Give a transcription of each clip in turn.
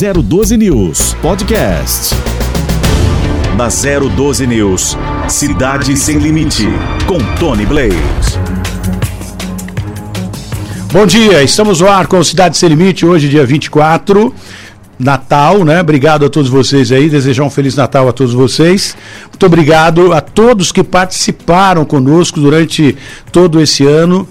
012 News Podcast. Na 012 News, Cidade Sem Limite, com Tony Blaze. Bom dia, estamos no ar com Cidade Sem Limite, hoje, dia 24. Natal, né? Obrigado a todos vocês aí, desejar um Feliz Natal a todos vocês. Muito obrigado a todos que participaram conosco durante todo esse ano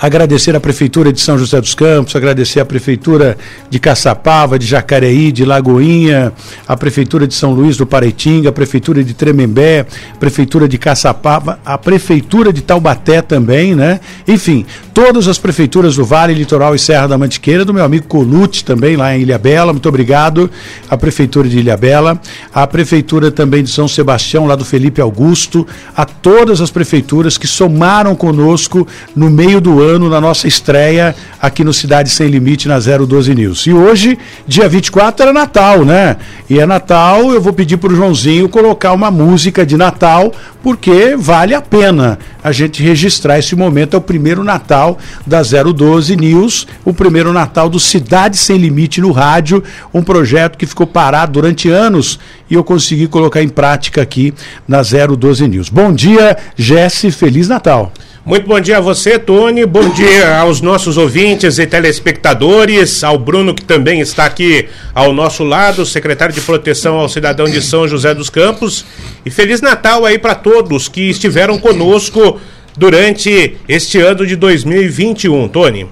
agradecer a Prefeitura de São José dos Campos, agradecer a Prefeitura de Caçapava, de Jacareí, de Lagoinha, a Prefeitura de São Luís do Pareitinga, a Prefeitura de Tremembé, a Prefeitura de Caçapava, a Prefeitura de Taubaté também, né? Enfim, todas as prefeituras do Vale, Litoral e Serra da Mantiqueira, do meu amigo Colute também lá em Ilha Bela, muito obrigado. A Prefeitura de Ilha Bela, a Prefeitura também de São Sebastião, lá do Felipe Augusto, a todas as prefeituras que somaram conosco no meio do ano ano na nossa estreia aqui no Cidade Sem Limite na 012 News. E hoje, dia 24, era Natal, né? E é Natal, eu vou pedir para o Joãozinho colocar uma música de Natal, porque vale a pena a gente registrar esse momento. É o primeiro Natal da 012 News, o primeiro Natal do Cidade Sem Limite no rádio, um projeto que ficou parado durante anos e eu consegui colocar em prática aqui na 012 News. Bom dia, Jesse, Feliz Natal. Muito bom dia a você, Tony. Bom dia aos nossos ouvintes e telespectadores, ao Bruno que também está aqui ao nosso lado, secretário de Proteção ao Cidadão de São José dos Campos. E feliz Natal aí para todos que estiveram conosco durante este ano de 2021, Tony.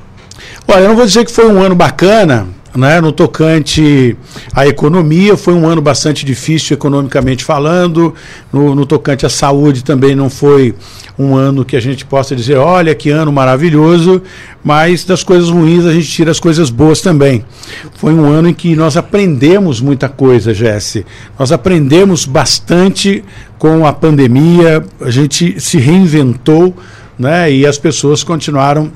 Olha, eu não vou dizer que foi um ano bacana, né, no tocante à economia, foi um ano bastante difícil economicamente falando, no, no, tocante à saúde também não foi um ano que a gente possa dizer, olha que ano maravilhoso, mas das coisas ruins a gente tira as coisas boas também. Foi um ano em que nós aprendemos muita coisa, Jesse. Nós aprendemos bastante com a pandemia, a gente se reinventou, né, e as pessoas continuaram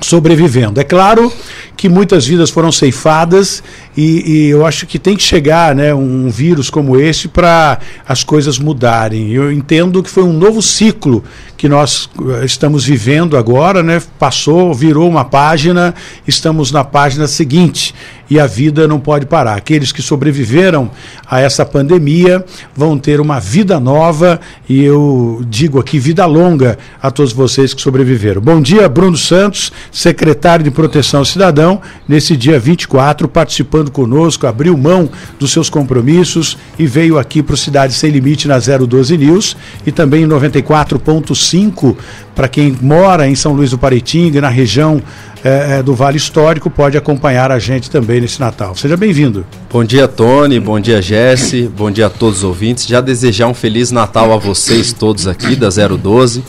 sobrevivendo. É claro que muitas vidas foram ceifadas e, e, eu acho que tem que chegar né, um vírus como esse para as coisas mudarem. Eu entendo que foi um novo ciclo que nós eh, estamos vivendo agora, né? Passou, virou uma página, estamos na página seguinte e a vida não pode parar. Aqueles que sobreviveram a essa pandemia vão ter uma vida nova e eu digo aqui vida longa a todos vocês que sobreviveram. Bom dia, Bruno Santos, secretário de Proteção ao Cidadão, nesse dia 24, participando conosco, abriu mão dos seus compromissos e veio aqui para o Cidade Sem Limite na 012 News e também em 94.5 5 para quem mora em São Luís do Paraitinga, na região é, do Vale Histórico, pode acompanhar a gente também nesse Natal. Seja bem-vindo. Bom dia, Tony. Bom dia, Jesse. Bom dia a todos os ouvintes. Já desejar um feliz Natal a vocês todos aqui da 012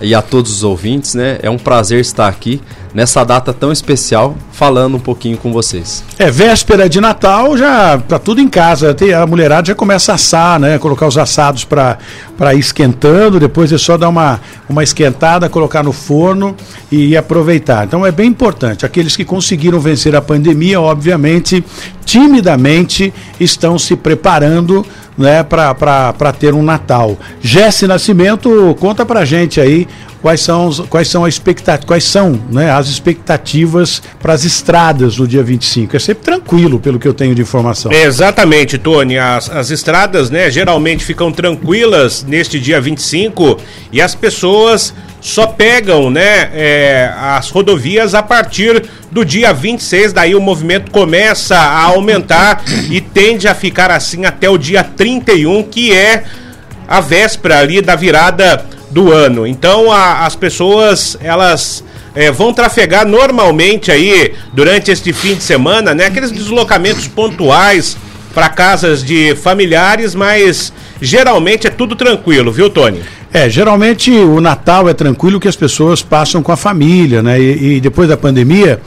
e a todos os ouvintes, né? É um prazer estar aqui nessa data tão especial, falando um pouquinho com vocês. É, véspera de Natal, já tá tudo em casa, a mulherada já começa a assar, né? Colocar os assados para ir esquentando, depois é só dar uma, uma esquentada, colocar no forno e aproveitar. Então é bem importante. Aqueles que conseguiram vencer a pandemia, obviamente, timidamente estão se preparando né, para ter um Natal. Jesse Nascimento, conta pra gente aí quais são, quais são, a expectat quais são né, as expectativas para as estradas no dia 25. É sempre tranquilo, pelo que eu tenho de informação. Exatamente, Tony. As, as estradas né, geralmente ficam tranquilas neste dia 25 e as pessoas só pegam né, é, as rodovias a partir do dia 26, daí o movimento começa a aumentar e tende a ficar assim até o dia 31, que é a véspera ali da virada do ano. Então a, as pessoas elas é, vão trafegar normalmente aí durante este fim de semana, né? Aqueles deslocamentos pontuais para casas de familiares, mas geralmente é tudo tranquilo, viu, Tony? É, geralmente o Natal é tranquilo que as pessoas passam com a família, né? E, e, depois da pandemia,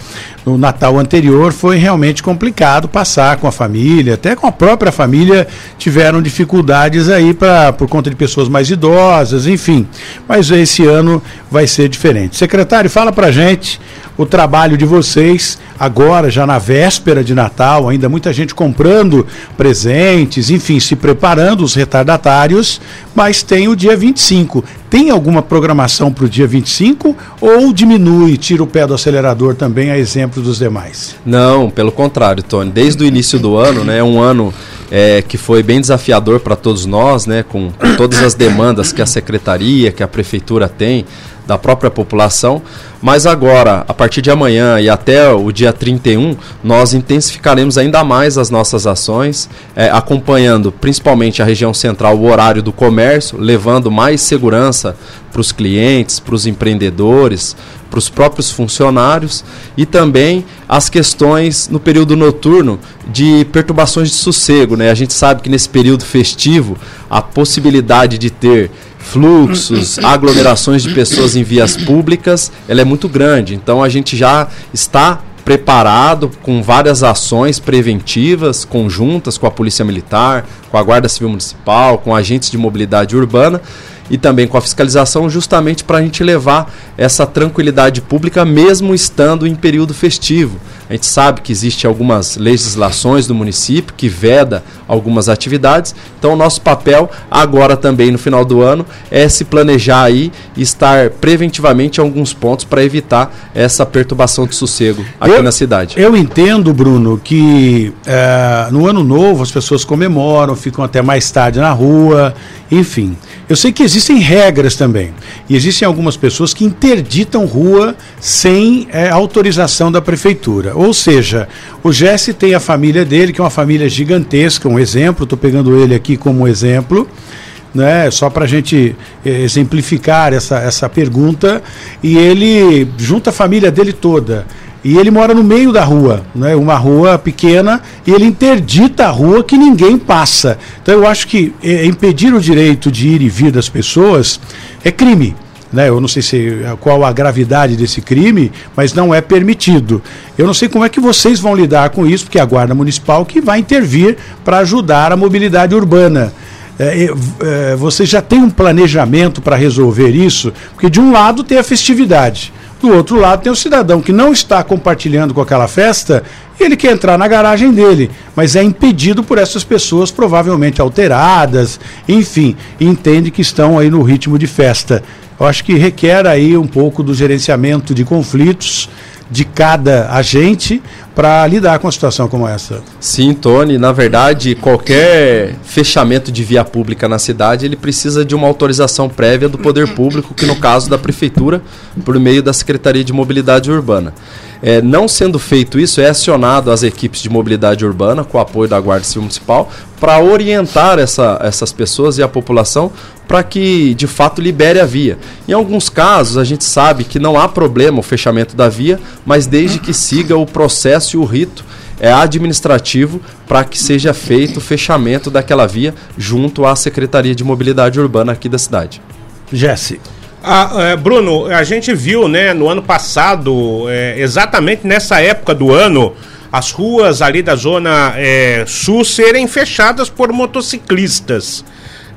no Natal anterior foi realmente complicado passar com a família, até com a própria família tiveram dificuldades aí para por conta de pessoas mais idosas, enfim. Mas esse ano vai ser diferente. Secretário, fala pra gente o trabalho de vocês agora, já na véspera de Natal, ainda muita gente comprando presentes, enfim, se preparando, os retardatários, mas tem o dia 25. Tem alguma programação para o dia 25 ou diminui, tira o pé do acelerador também, a exemplo dos demais? Não, pelo contrário, Tony. Desde o início do ano, né, um ano é, que foi bem desafiador para todos nós, né, com, com todas as demandas que a secretaria, que a prefeitura tem, da própria população. Mas agora, a partir de amanhã e até o dia 31, nós intensificaremos ainda mais as nossas ações, é, acompanhando principalmente a região central, o horário do comércio, levando mais segurança para os clientes, para os empreendedores, para os próprios funcionários e também as questões no período noturno de perturbações de sossego. Né? A gente sabe que nesse período festivo a possibilidade de ter fluxos, aglomerações de pessoas em vias públicas, ela é muito grande. Então a gente já está preparado com várias ações preventivas conjuntas com a Polícia Militar, com a Guarda Civil Municipal, com agentes de mobilidade urbana e também com a fiscalização, justamente para a gente levar essa tranquilidade pública, mesmo estando em período festivo. A gente sabe que existe algumas legislações do município que veda algumas atividades. Então, o nosso papel agora também no final do ano é se planejar aí e estar preventivamente em alguns pontos para evitar essa perturbação de sossego aqui eu, na cidade. Eu entendo, Bruno, que é, no ano novo as pessoas comemoram, ficam até mais tarde na rua, enfim. Eu sei que existem regras também. E existem algumas pessoas que interditam rua sem é, autorização da prefeitura. Ou seja, o Jesse tem a família dele, que é uma família gigantesca, um exemplo, estou pegando ele aqui como exemplo. Né, só para a gente é, exemplificar essa, essa pergunta, e ele junta a família dele toda. E ele mora no meio da rua, né? uma rua pequena, e ele interdita a rua que ninguém passa. Então eu acho que é, impedir o direito de ir e vir das pessoas é crime. Né? Eu não sei se, qual a gravidade desse crime, mas não é permitido. Eu não sei como é que vocês vão lidar com isso, porque é a Guarda Municipal que vai intervir para ajudar a mobilidade urbana. É, é, você já tem um planejamento para resolver isso? Porque de um lado tem a festividade. Do outro lado tem o cidadão que não está compartilhando com aquela festa ele quer entrar na garagem dele, mas é impedido por essas pessoas provavelmente alteradas, enfim, entende que estão aí no ritmo de festa. Eu acho que requer aí um pouco do gerenciamento de conflitos de cada agente para lidar com uma situação como essa. Sim, Tony, na verdade, qualquer fechamento de via pública na cidade, ele precisa de uma autorização prévia do poder público, que no caso da prefeitura, por meio da Secretaria de Mobilidade Urbana. É, não sendo feito isso, é acionado as equipes de mobilidade urbana, com o apoio da Guarda Civil Municipal, para orientar essa, essas pessoas e a população para que de fato libere a via. Em alguns casos, a gente sabe que não há problema o fechamento da via, mas desde que siga o processo e o rito é administrativo para que seja feito o fechamento daquela via junto à Secretaria de Mobilidade Urbana aqui da cidade. Jesse. Ah, é, Bruno, a gente viu, né, no ano passado, é, exatamente nessa época do ano, as ruas ali da zona é, sul serem fechadas por motociclistas.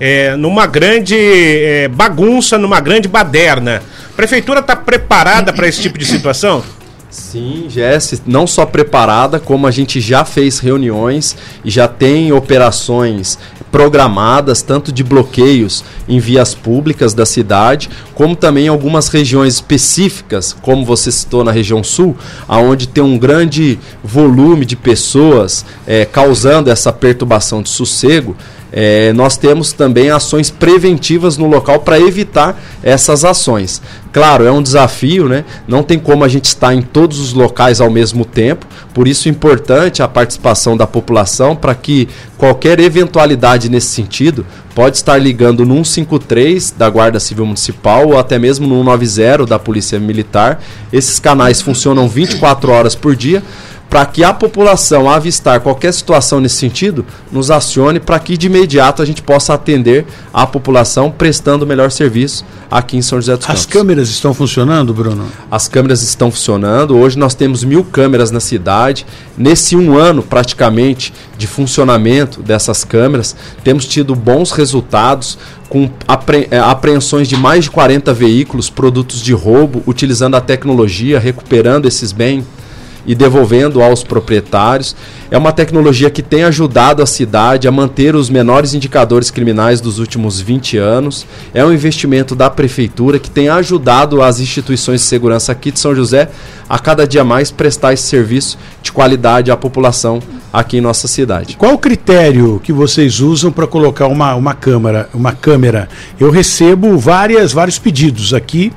É, numa grande é, bagunça, numa grande baderna. A prefeitura está preparada para esse tipo de situação? Sim, Jesse, não só preparada, como a gente já fez reuniões e já tem operações programadas, tanto de bloqueios em vias públicas da cidade, como também em algumas regiões específicas, como você citou na região sul, aonde tem um grande volume de pessoas é, causando essa perturbação de sossego. É, nós temos também ações preventivas no local para evitar essas ações. Claro, é um desafio, né? Não tem como a gente estar em todos os locais ao mesmo tempo, por isso é importante a participação da população para que qualquer eventualidade nesse sentido pode estar ligando no 153 da Guarda Civil Municipal ou até mesmo no 190 da Polícia Militar. Esses canais funcionam 24 horas por dia para que a população, avistar qualquer situação nesse sentido, nos acione para que de imediato a gente possa atender a população prestando o melhor serviço aqui em São José dos Campos. As câmeras estão funcionando, Bruno? As câmeras estão funcionando. Hoje nós temos mil câmeras na cidade. Nesse um ano, praticamente, de funcionamento dessas câmeras, temos tido bons resultados com apre é, apreensões de mais de 40 veículos, produtos de roubo, utilizando a tecnologia, recuperando esses bens e devolvendo aos proprietários. É uma tecnologia que tem ajudado a cidade a manter os menores indicadores criminais dos últimos 20 anos. É um investimento da prefeitura que tem ajudado as instituições de segurança aqui de São José a cada dia mais prestar esse serviço de qualidade à população aqui em nossa cidade. Qual o critério que vocês usam para colocar uma, uma câmera, uma câmera? Eu recebo várias, vários pedidos aqui.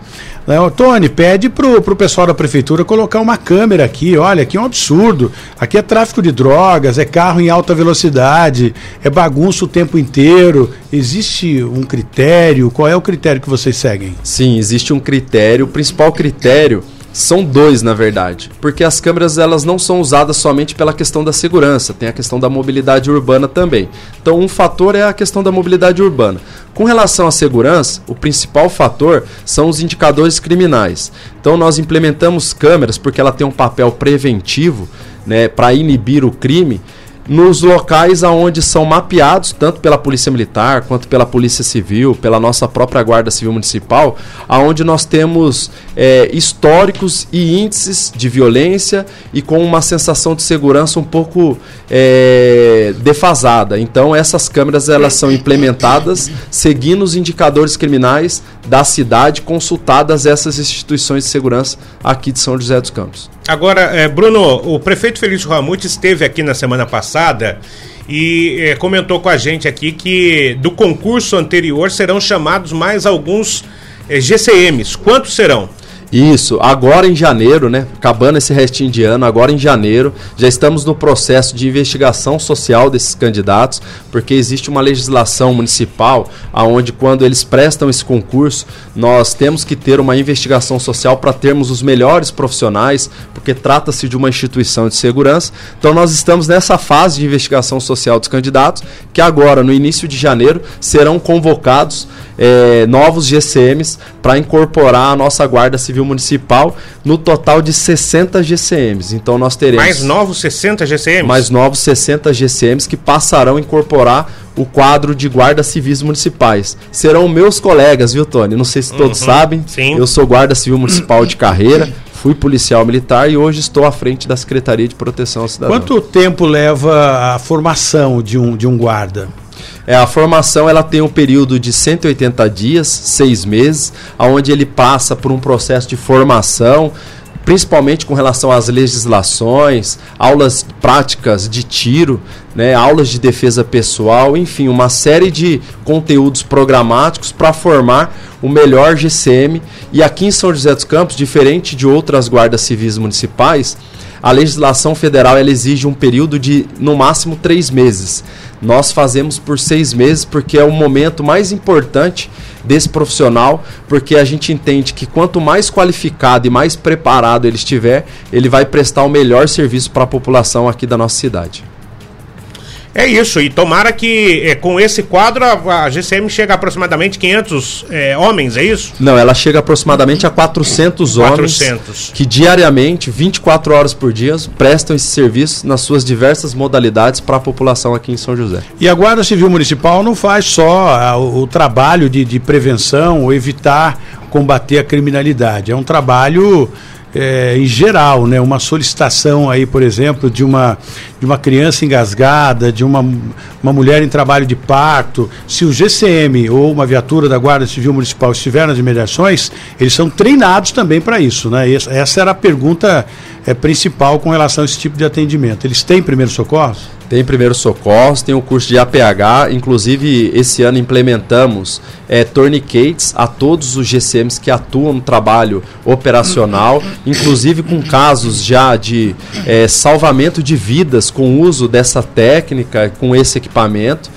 Né? Tony, pede pro, pro pessoal da prefeitura colocar uma câmera aqui. Olha, aqui é um absurdo. Aqui é tráfico de drogas, é carro em alta velocidade, é bagunça o tempo inteiro. Existe um critério? Qual é o critério que vocês seguem? Sim, existe um critério. O principal critério são dois, na verdade, porque as câmeras elas não são usadas somente pela questão da segurança, tem a questão da mobilidade urbana também. Então, um fator é a questão da mobilidade urbana. Com relação à segurança, o principal fator são os indicadores criminais. Então, nós implementamos câmeras porque ela tem um papel preventivo, né, para inibir o crime nos locais aonde são mapeados, tanto pela Polícia Militar quanto pela Polícia Civil, pela nossa própria Guarda Civil Municipal, aonde nós temos é, históricos e índices de violência e com uma sensação de segurança um pouco é, defasada. Então essas câmeras elas são implementadas seguindo os indicadores criminais da cidade, consultadas essas instituições de segurança aqui de São José dos Campos. Agora, é, Bruno, o prefeito Felício Ramute esteve aqui na semana passada e é, comentou com a gente aqui que do concurso anterior serão chamados mais alguns é, GCMs. Quantos serão? Isso, agora em janeiro, né? Acabando esse restinho de ano, agora em janeiro, já estamos no processo de investigação social desses candidatos, porque existe uma legislação municipal aonde quando eles prestam esse concurso, nós temos que ter uma investigação social para termos os melhores profissionais, porque trata-se de uma instituição de segurança. Então nós estamos nessa fase de investigação social dos candidatos, que agora, no início de janeiro, serão convocados é, novos GCMs para incorporar a nossa Guarda Civil Municipal no total de 60 GCMs. Então nós teremos. Mais novos 60 GCMs? Mais novos 60 GCMs que passarão a incorporar o quadro de guardas civis municipais. Serão meus colegas, viu, Tony? Não sei se todos uhum, sabem. Sim. Eu sou guarda civil municipal de carreira. Fui policial militar e hoje estou à frente da Secretaria de Proteção ao Cidadão. Quanto tempo leva a formação de um, de um guarda? É, a formação ela tem um período de 180 dias, seis meses, onde ele passa por um processo de formação, principalmente com relação às legislações, aulas práticas de tiro, né, aulas de defesa pessoal, enfim, uma série de conteúdos programáticos para formar o melhor GCM. E aqui em São José dos Campos, diferente de outras guardas civis municipais, a legislação federal ela exige um período de no máximo três meses. Nós fazemos por seis meses porque é o momento mais importante desse profissional, porque a gente entende que quanto mais qualificado e mais preparado ele estiver, ele vai prestar o melhor serviço para a população aqui da nossa cidade. É isso, e tomara que é, com esse quadro a, a, GCM chega a aproximadamente 500 é, homens, é isso? Não, ela chega aproximadamente a 400, 400 homens que diariamente, 24 horas por dia, prestam esse serviço nas suas diversas modalidades para a população aqui em São José. E a Guarda Civil Municipal não faz só a, o, o, trabalho de, de prevenção ou evitar combater a criminalidade, é um trabalho é, em geral, né, uma solicitação aí, por exemplo, de uma, de uma criança engasgada, de uma, uma mulher em trabalho de parto, se o GCM ou uma viatura da Guarda Civil Municipal estiver nas imediações, eles são treinados também para isso. Né? Essa era a pergunta é, principal com relação a esse tipo de atendimento. Eles têm primeiro socorro? Tem primeiro socorro, tem o curso de APH, inclusive esse ano implementamos é, tourniquets a todos os GCMs que atuam no trabalho operacional, inclusive com casos já de é, salvamento de vidas com o uso dessa técnica, com esse equipamento.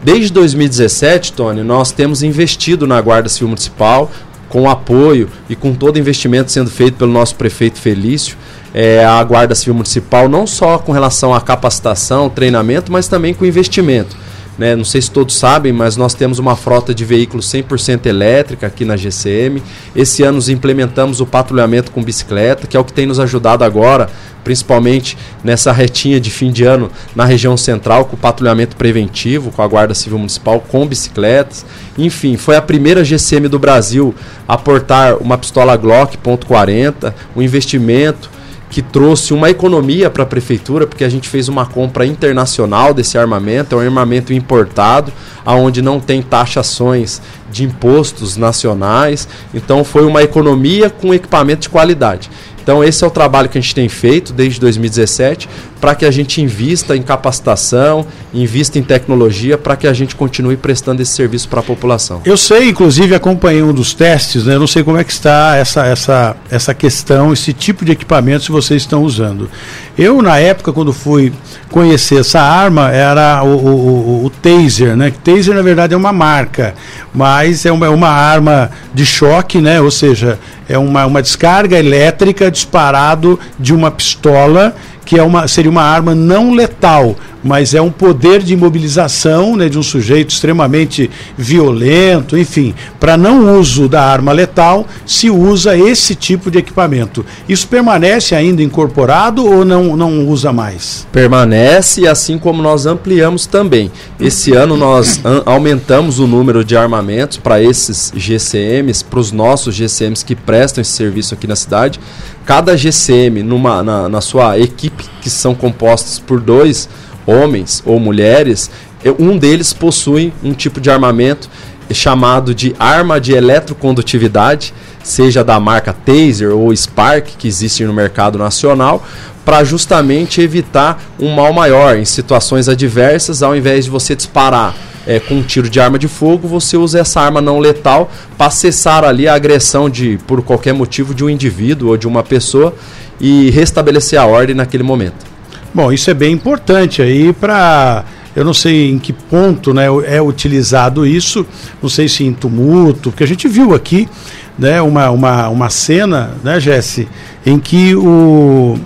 Desde 2017, Tony, nós temos investido na Guarda Civil Municipal, com apoio e com todo investimento sendo feito pelo nosso prefeito Felício é, a Guarda Civil Municipal, não só com relação à capacitação, treinamento, mas também com investimento. Né? Não sei se todos sabem, mas nós temos uma frota de veículos 100% elétrica aqui na GCM. Esse ano nós implementamos o patrulhamento com bicicleta, que é o que tem nos ajudado agora, principalmente nessa retinha de fim de ano na região central, com o patrulhamento preventivo, com a Guarda Civil Municipal, com bicicletas. Enfim, foi a primeira GCM do Brasil a portar uma pistola Glock .40, um investimento que trouxe uma economia para a prefeitura, porque a gente fez uma compra internacional desse armamento, é um armamento importado, aonde não tem taxações de impostos nacionais. Então foi uma economia com equipamento de qualidade. Então esse é o trabalho que a gente tem feito desde 2017 para que a gente invista em capacitação, invista em tecnologia para que a gente continue prestando esse serviço para a população. Eu sei, inclusive acompanhei um dos testes, né? Eu não sei como é que está essa, essa, essa questão, esse tipo de equipamento que vocês estão usando. Eu, na época, quando fui conhecer essa arma, era o, o, o, o Taser, né? Taser, na verdade, é uma marca, mas é uma, é uma arma de choque, né? Ou seja, é uma, uma descarga elétrica disparado de uma pistola que é uma, seria uma arma não letal, mas é um poder de imobilização né, de um sujeito extremamente violento, enfim. Para não uso da arma letal, se usa esse tipo de equipamento. Isso permanece ainda incorporado ou não, não usa mais? Permanece, assim como nós ampliamos também. Esse ano nós aumentamos o número de armamentos para esses GCMs, para os nossos GCMs que prestam esse serviço aqui na cidade. Cada GCM, numa, na, na sua equipe, que são compostos por dois homens ou mulheres, um deles possui um tipo de armamento chamado de arma de eletrocondutividade, seja da marca Taser ou Spark, que existe no mercado nacional, para justamente evitar um mal maior em situações adversas, ao invés de você disparar é, com um tiro de arma de fogo, você usa essa arma não letal para cessar ali a agressão de, por qualquer motivo, de um indivíduo ou de uma pessoa e restabelecer a ordem naquele momento. Bom, isso é bem importante aí para eu não sei em que ponto né, é utilizado isso, não sei se em tumulto, porque a gente viu aqui né, uma, uma, uma cena, né, Jesse, em que o,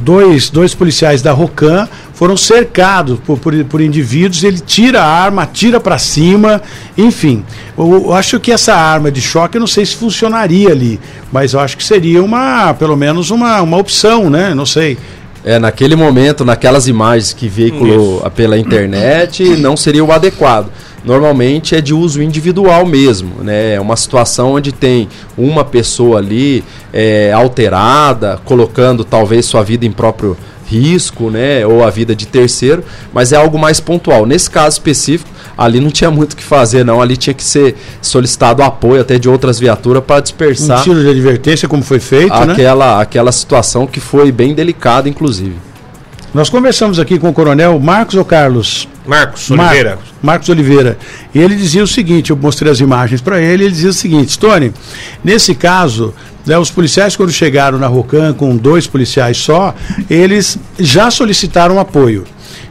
dois, dois policiais da Rocan foram cercados por, por, por indivíduos, ele tira a arma, tira para cima, enfim. Eu, eu, acho que essa arma de choque, eu não sei se funcionaria ali, mas eu acho que seria uma, pelo menos uma, uma opção, né? Não sei. É, naquele momento, naquelas imagens que veiculou Isso. pela internet, não seria o adequado normalmente é de uso individual mesmo, né? É uma situação onde tem uma pessoa ali é, alterada, colocando talvez sua vida em próprio risco, né? Ou a vida de terceiro, mas é algo mais pontual. Nesse caso específico, ali não tinha muito o que fazer, não. Ali tinha que ser solicitado apoio até de outras viaturas para dispersar. Um tiro de advertência, como foi feito, né? aquela, né? Aquela situação que foi bem delicada, inclusive. Nós conversamos aqui com o coronel Marcos ou Carlos? Marcos Oliveira. Marcos, Marcos Oliveira. E ele dizia o seguinte: eu mostrei as imagens para ele, ele dizia o seguinte, Tony, nesse caso, né, os policiais, quando chegaram na Rocan com dois policiais só, eles já solicitaram apoio.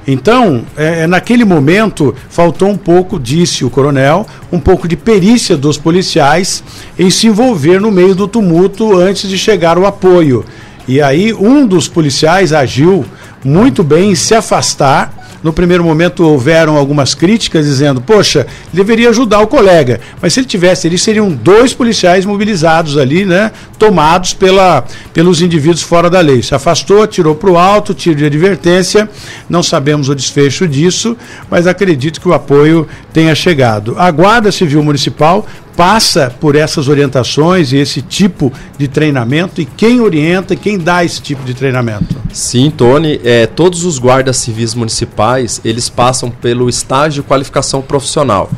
Então, é, é, naquele momento, faltou um pouco, disse o coronel, um pouco de perícia dos policiais em se envolver no meio do tumulto antes de chegar o apoio. E aí, um dos policiais agiu muito bem em se afastar. No primeiro momento houveram algumas críticas dizendo, poxa, deveria ajudar o colega. Mas se ele tivesse, eles seriam dois policiais mobilizados ali, né? Tomados pela, pelos indivíduos fora da lei. Se afastou, tirou para o alto, tiro de advertência. Não sabemos o desfecho disso, mas acredito que o apoio tenha chegado. A Guarda Civil Municipal passa por essas orientações e esse tipo de treinamento e quem orienta quem dá esse tipo de treinamento? Sim, Tony, é, todos os guardas civis municipais, eles passam pelo estágio de qualificação profissional.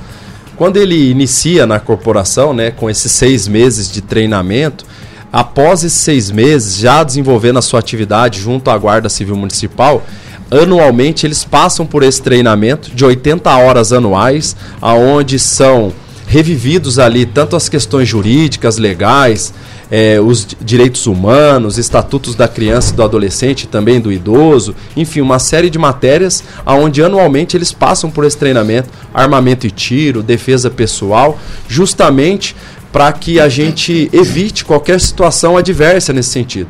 Quando ele inicia na corporação, né, com esses seis meses de treinamento, após esses seis meses, já desenvolvendo a sua atividade junto à Guarda Civil Municipal, anualmente eles passam por esse treinamento de 80 horas anuais, aonde são revividos ali tanto as questões jurídicas, legais, é, os direitos humanos, estatutos da criança e do adolescente, também do idoso, enfim, uma série de matérias onde anualmente eles passam por esse treinamento, armamento e tiro, defesa pessoal, justamente para que a gente evite qualquer situação adversa nesse sentido.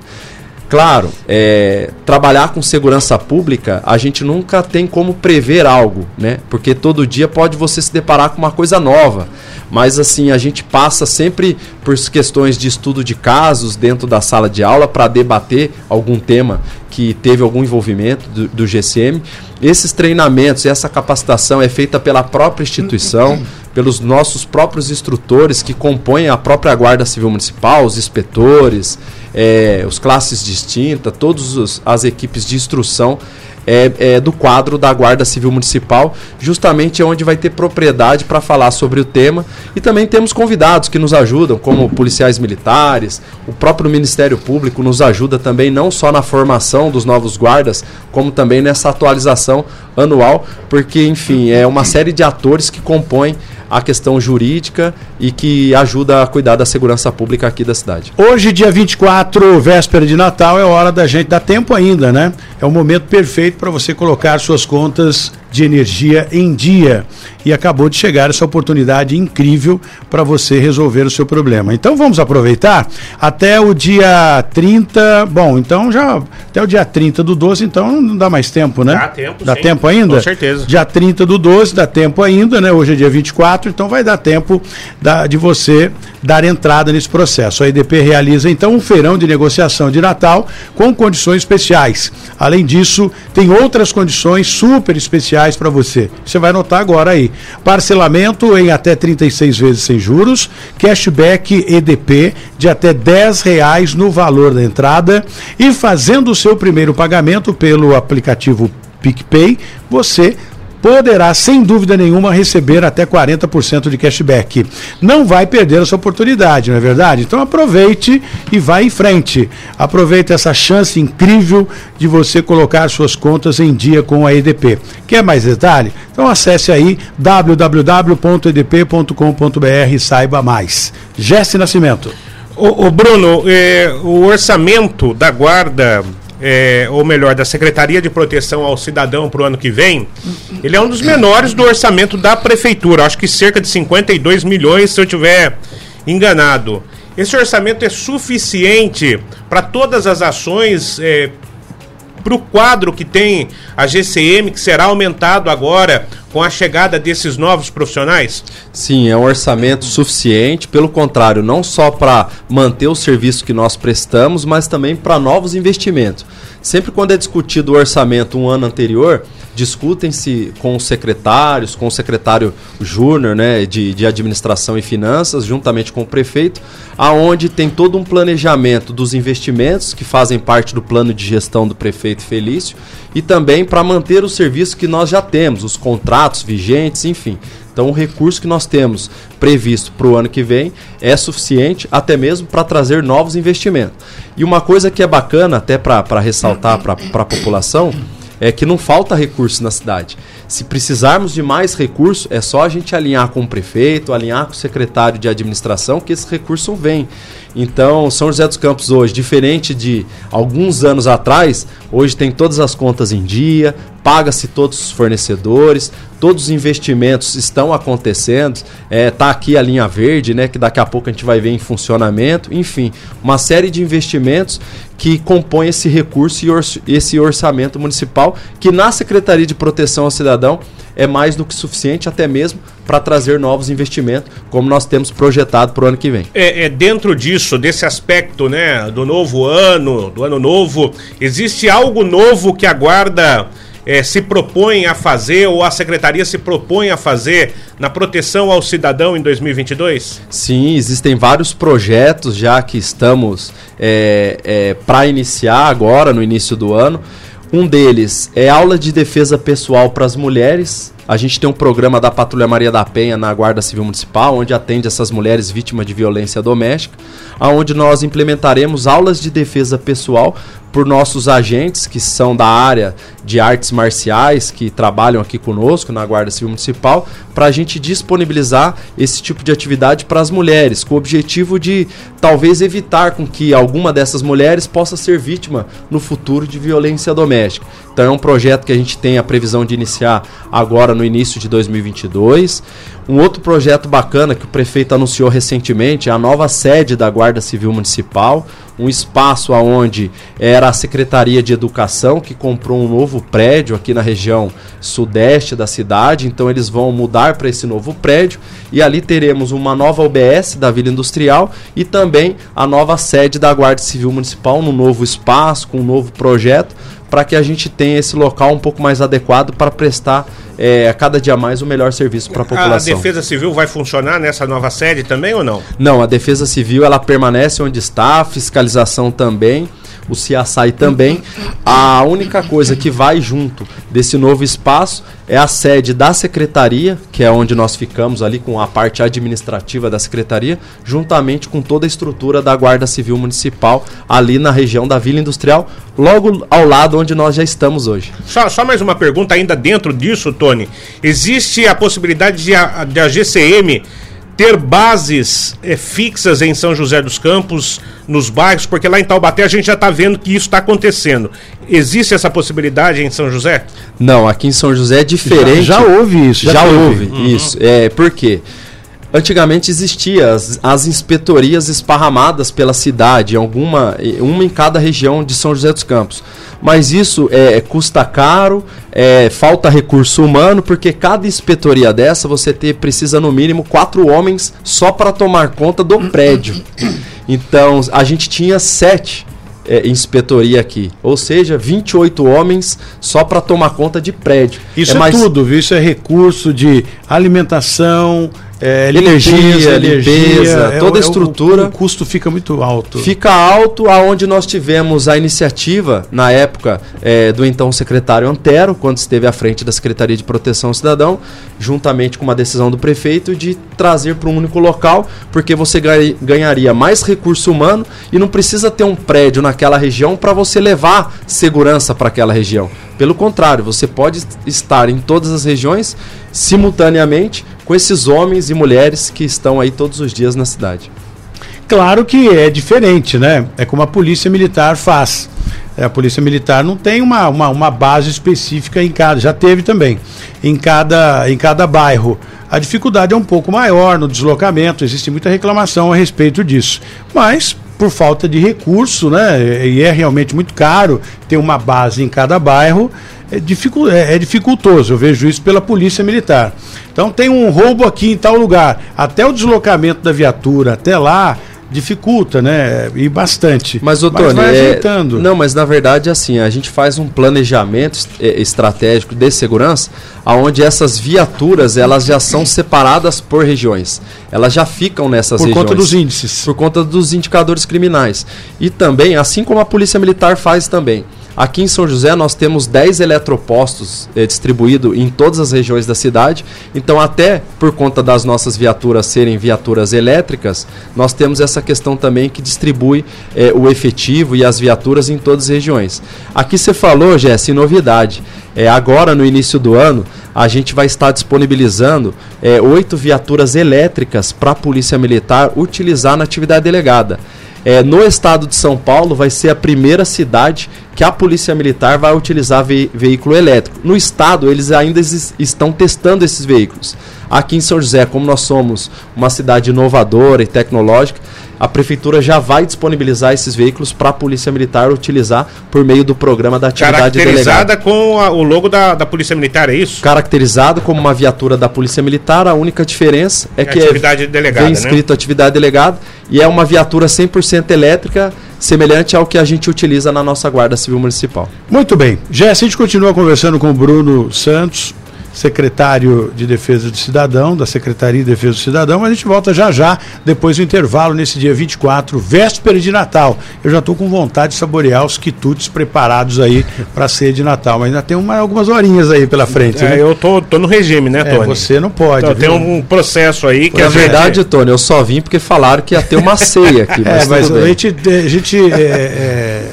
Claro, é, trabalhar com segurança pública, a gente nunca tem como prever algo, né? Porque todo dia pode você se deparar com uma coisa nova. Mas assim, a gente passa sempre por questões de estudo de casos dentro da sala de aula para debater algum tema que teve algum envolvimento do, do GCM. Esses treinamentos, essa capacitação é feita pela própria instituição, pelos nossos próprios instrutores que compõem a própria Guarda Civil Municipal, os inspetores, é, os classes distintas, todas as equipes de instrução é, é, do quadro da Guarda Civil Municipal, justamente onde vai ter propriedade para falar sobre o tema. E também temos convidados que nos ajudam, como policiais militares, o próprio Ministério Público nos ajuda também, não só na formação dos novos guardas, como também nessa atualização anual, porque, enfim, é uma série de atores que compõem a questão jurídica e que ajuda a cuidar da segurança pública aqui da cidade. Hoje, dia 24, véspera de Natal, é hora da gente dar tempo ainda, né? É o momento perfeito para você colocar suas contas de energia em dia. E acabou de chegar essa oportunidade incrível para você resolver o seu problema. Então vamos aproveitar até o dia 30. Bom, então já até o dia 30 do 12, então não dá mais tempo, né? Dá tempo, Dá sim. tempo ainda? Com certeza. Dia 30 do 12, dá tempo ainda, né? Hoje é dia 24, então vai dar tempo da, de você dar entrada nesse processo. A EDP realiza então um feirão de negociação de Natal com condições especiais. Além disso, tem outras condições super especiais para você. Você vai notar agora aí. Parcelamento em até 36 vezes sem juros, cashback EDP de até 10 reais no valor da entrada e fazendo o seu primeiro pagamento pelo aplicativo PicPay, você poderá, sem dúvida nenhuma, receber até 40% de cashback. Não vai perder essa oportunidade, não é verdade? Então aproveite e vá em frente. Aproveite essa chance incrível de você colocar suas contas em dia com a EDP. Quer mais detalhe? Então acesse aí www.edp.com.br e saiba mais. Jesse Nascimento. O, Bruno, é, o orçamento da guarda, é, ou melhor, da Secretaria de Proteção ao Cidadão para o ano que vem, ele é um dos menores do orçamento da prefeitura. Acho que cerca de 52 milhões, se eu tiver enganado. Esse orçamento é suficiente para todas as ações é, para o quadro que tem a GCM, que será aumentado agora com a chegada desses novos profissionais? Sim, é um orçamento suficiente, pelo contrário, não só para manter o serviço que nós prestamos, mas também para novos investimentos. Sempre quando é discutido o orçamento um ano anterior, discutem-se com os secretários, com o secretário Júnior né, de, de Administração e Finanças, juntamente com o prefeito, aonde tem todo um planejamento dos investimentos que fazem parte do plano de gestão do prefeito Felício e também para manter o serviço que nós já temos, os contratos vigentes, enfim. Então, o recurso que nós temos previsto para o ano que vem é suficiente até mesmo para trazer novos investimentos. E uma coisa que é bacana, até para ressaltar para a população, é que não falta recurso na cidade. Se precisarmos de mais recurso, é só a gente alinhar com o prefeito, alinhar com o secretário de administração, que esse recurso vem. Então, São José dos Campos hoje, diferente de alguns anos atrás, hoje tem todas as contas em dia, paga-se todos os fornecedores, todos os investimentos estão acontecendo. Está é, tá aqui a linha verde, né, que daqui a pouco a gente vai ver em funcionamento. Enfim, uma série de investimentos que compõem esse recurso e esse orçamento municipal, que na Secretaria de Proteção ao Cidadão é mais do que suficiente, até mesmo para trazer novos investimentos, como nós temos projetado para o ano que vem. É, é, dentro disso, desse aspecto, né, do novo ano, do ano novo, existe algo novo que a guarda é, se propõe a fazer ou a secretaria se propõe a fazer na proteção ao cidadão em 2022? Sim, existem vários projetos já que estamos é, é, para iniciar agora no início do ano. Um deles é aula de defesa pessoal para as mulheres. A gente tem um programa da Patrulha Maria da Penha na Guarda Civil Municipal, onde atende essas mulheres vítimas de violência doméstica, aonde nós implementaremos aulas de defesa pessoal por nossos agentes que são da área de artes marciais, que trabalham aqui conosco na Guarda Civil Municipal, para a gente disponibilizar esse tipo de atividade para as mulheres, com o objetivo de talvez evitar com que alguma dessas mulheres possa ser vítima no futuro de violência doméstica. Então é um projeto que a gente tem a previsão de iniciar agora no início de 2022. Um outro projeto bacana que o prefeito anunciou recentemente é a nova sede da Guarda Civil Municipal, um espaço aonde era a Secretaria de Educação que comprou um novo prédio aqui na região sudeste da cidade, então eles vão mudar para esse novo prédio e ali teremos uma nova UBS da Vila Industrial e também a nova sede da Guarda Civil Municipal no novo espaço, com um novo projeto, para que a gente tenha esse local um pouco mais adequado para prestar é, a cada dia mais o melhor serviço para a população. A Defesa Civil vai funcionar nessa nova sede também ou não? Não, a Defesa Civil ela permanece onde está, a fiscalização também o CIASAI também. A única coisa que vai junto desse novo espaço é a sede da secretaria, que é onde nós ficamos ali com a parte administrativa da secretaria, juntamente com toda a estrutura da Guarda Civil Municipal, ali na região da Vila Industrial, logo ao lado onde nós já estamos hoje. Só, só mais uma pergunta ainda dentro disso, Tony. Existe a possibilidade de a, de a GCM ter bases é, fixas em São José dos Campos, nos bairros, porque lá em Taubaté a gente já está vendo que isso está acontecendo. Existe essa possibilidade em São José? Não, aqui em São José é diferente. Já, já houve isso. Já, já houve uhum. isso. É, por quê? Antigamente existia as, as, inspetorias esparramadas pela cidade, alguma, uma em cada região de São José dos Campos mas isso é, custa caro, é, falta recurso humano, porque cada inspetoria dessa você ter, precisa no mínimo quatro homens só para tomar conta do prédio. Então a gente tinha sete é, inspetoria aqui. Ou seja, 28 homens só para tomar conta de prédio. Isso é, é mais... tudo, viu? Isso é recurso de alimentação, é, energia, limpeza, é, toda a estrutura. O, o, custo fica muito alto. Fica alto, aonde nós tivemos a iniciativa, na época, é, do então secretário Antero, quando esteve à frente da Secretaria de Proteção ao Cidadão, juntamente com uma decisão do prefeito, de trazer para um único local, porque você ganharia mais recurso humano e não precisa ter um prédio naquela região para você levar segurança para aquela região. Pelo contrário, você pode estar em todas as regiões simultaneamente com esses homens e mulheres que estão aí todos os dias na cidade. Claro que é diferente, né? É como a polícia militar faz. É, a polícia militar não tem uma, uma, uma, base específica em cada, já teve também, em cada, em cada bairro. A dificuldade é um pouco maior no deslocamento, existe muita reclamação a respeito disso. Mas, por falta de recurso, né? E é realmente muito caro ter uma base em cada bairro, é, dificul, é, é dificultoso. Eu vejo isso pela polícia militar. Então tem um roubo aqui em tal lugar. Até o deslocamento da viatura até lá dificulta, né? E bastante. Mas, doutor, mas vai é... não, mas na verdade assim, a gente faz um planejamento é, estratégico de segurança, aonde essas viaturas elas já são separadas por regiões. Elas já ficam nessas por regiões. Por conta dos índices. Por conta dos indicadores criminais. E também, assim como a polícia militar faz também. Aqui em São José nós temos 10 eletropostos eh, distribuídos em todas as regiões da cidade. Então, até por conta das nossas viaturas serem viaturas elétricas, nós temos essa questão também que distribui eh, o efetivo e as viaturas em todas as regiões. Aqui você falou, Jesse, novidade. É, agora, no início do ano, a gente vai estar disponibilizando é, oito viaturas elétricas para a Polícia Militar utilizar na atividade delegada. É, no estado de São Paulo, vai ser a primeira cidade que a Polícia Militar vai utilizar ve veículo elétrico. No estado, eles ainda estão testando esses veículos. Aqui em São José, como nós somos uma cidade inovadora e tecnológica, a prefeitura já vai disponibilizar esses veículos para a Polícia Militar utilizar por meio do programa da atividade Caracterizada delegada. com a, o logo da, da Polícia Militar, é isso? Caracterizado como uma viatura da Polícia Militar, a única diferença é, é que atividade é, delegada, vem escrito né? atividade delegada e é uma viatura 100% elétrica, semelhante ao que a gente utiliza na nossa Guarda Civil Municipal. Muito bem. Jesse, a gente continua conversando com o Bruno Santos, secretário de Defesa do Cidadão, da Secretaria de Defesa do Cidadão, mas a gente volta já já, depois do intervalo, nesse dia 24, véspera de Natal. Eu já estou com vontade de saborear os quitutes preparados aí para ser de Natal, mas ainda tem uma, algumas horinhas aí pela frente. É, né? Eu tô, tô no regime, né, é, Tony? É, você não pode. Então, tem um processo aí que. Na verdade, Tony, eu só vim porque falaram que ia ter uma ceia aqui. Mas é, mas a gente, a gente é, é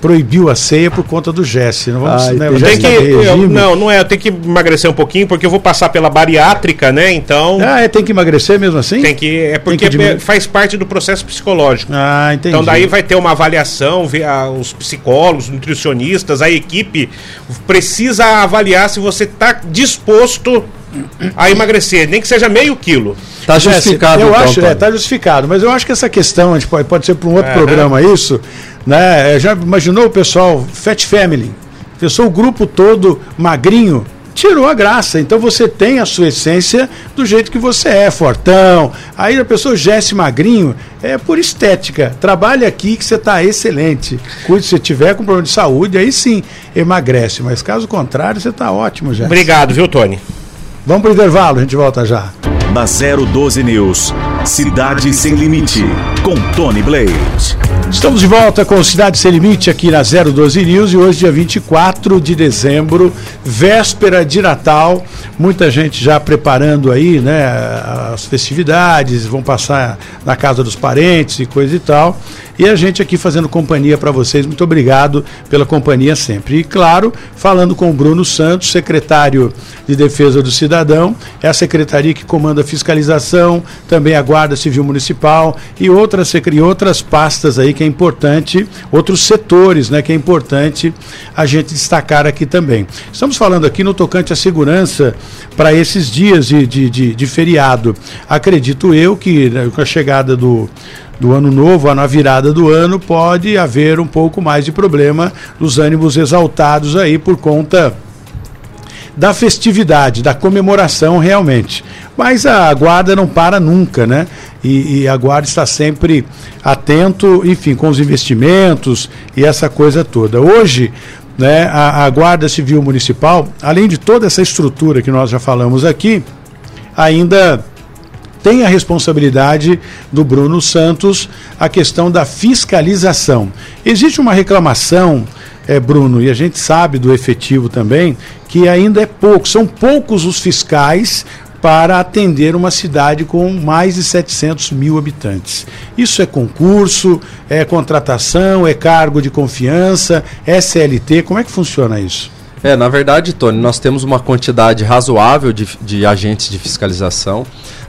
proibiu a ceia por conta do Jesse. Não vamos, ah, né, tem que, eu, não, não é, eu tenho que emagrecer um pouquinho porque eu vou passar pela bariátrica, né? Então. Ah, é, tem que emagrecer mesmo assim? Tem que, é porque que faz parte do processo psicológico. Ah, entendi. Então daí vai ter uma avaliação, ver os psicólogos, nutricionistas, a equipe precisa avaliar se você está disposto a emagrecer, nem que seja meio quilo. Tá justificado. Eu então, acho, é, tá justificado, mas eu acho que essa questão, a gente pode, pode ser para um outro é, programa isso, né? É, já imaginou o pessoal Fat Family? Pessoal, o grupo todo magrinho, tirou a graça. Então você tem a sua essência do jeito que você é, fortão. Aí a pessoa Jesse magrinho, é por estética. Trabalhe aqui que você está excelente. Cuide, se tiver com problema de saúde, aí sim emagrece. Mas caso contrário, você está ótimo, Jesse. Obrigado, viu, Tony? Vamos para o intervalo, a gente volta já. Na 012 News, Cidade Sem Limite, com Tony Blade. Estamos de volta com Cidade Sem Limite aqui na 012 News e hoje, dia 24 de dezembro, véspera de Natal. Muita gente já preparando aí, né, as festividades, vão passar na casa dos parentes e coisa e tal. E a gente aqui fazendo companhia para vocês. Muito obrigado pela companhia sempre. E claro, falando com o Bruno Santos, secretário de Defesa do Cidadão, é a secretaria que comanda fiscalização, também a Guarda Civil Municipal e outras, e outras pastas aí que é importante, outros setores, né, que é importante a gente destacar aqui também. Estamos falando aqui no tocante à segurança para esses dias de, de, de, de feriado. Acredito eu que né, com a chegada do do ano novo, na virada do ano, pode haver um pouco mais de problema dos ânimos exaltados aí por conta da festividade, da comemoração realmente. Mas a guarda não para nunca, né? E, e, a guarda está sempre atento, enfim, com os investimentos e essa coisa toda. Hoje, né, a, a Guarda Civil Municipal, além de toda essa estrutura que nós já falamos aqui, ainda tem a responsabilidade do Bruno Santos a questão da fiscalização. Existe uma reclamação, é, Bruno, e a gente sabe do efetivo também, que ainda é pouco, são poucos os fiscais para atender uma cidade com mais de 700 mil habitantes. Isso é concurso, é contratação, é cargo de confiança, é CLT, como é que funciona isso? É, na verdade, Tony, nós temos uma quantidade razoável de, de agentes de fiscalização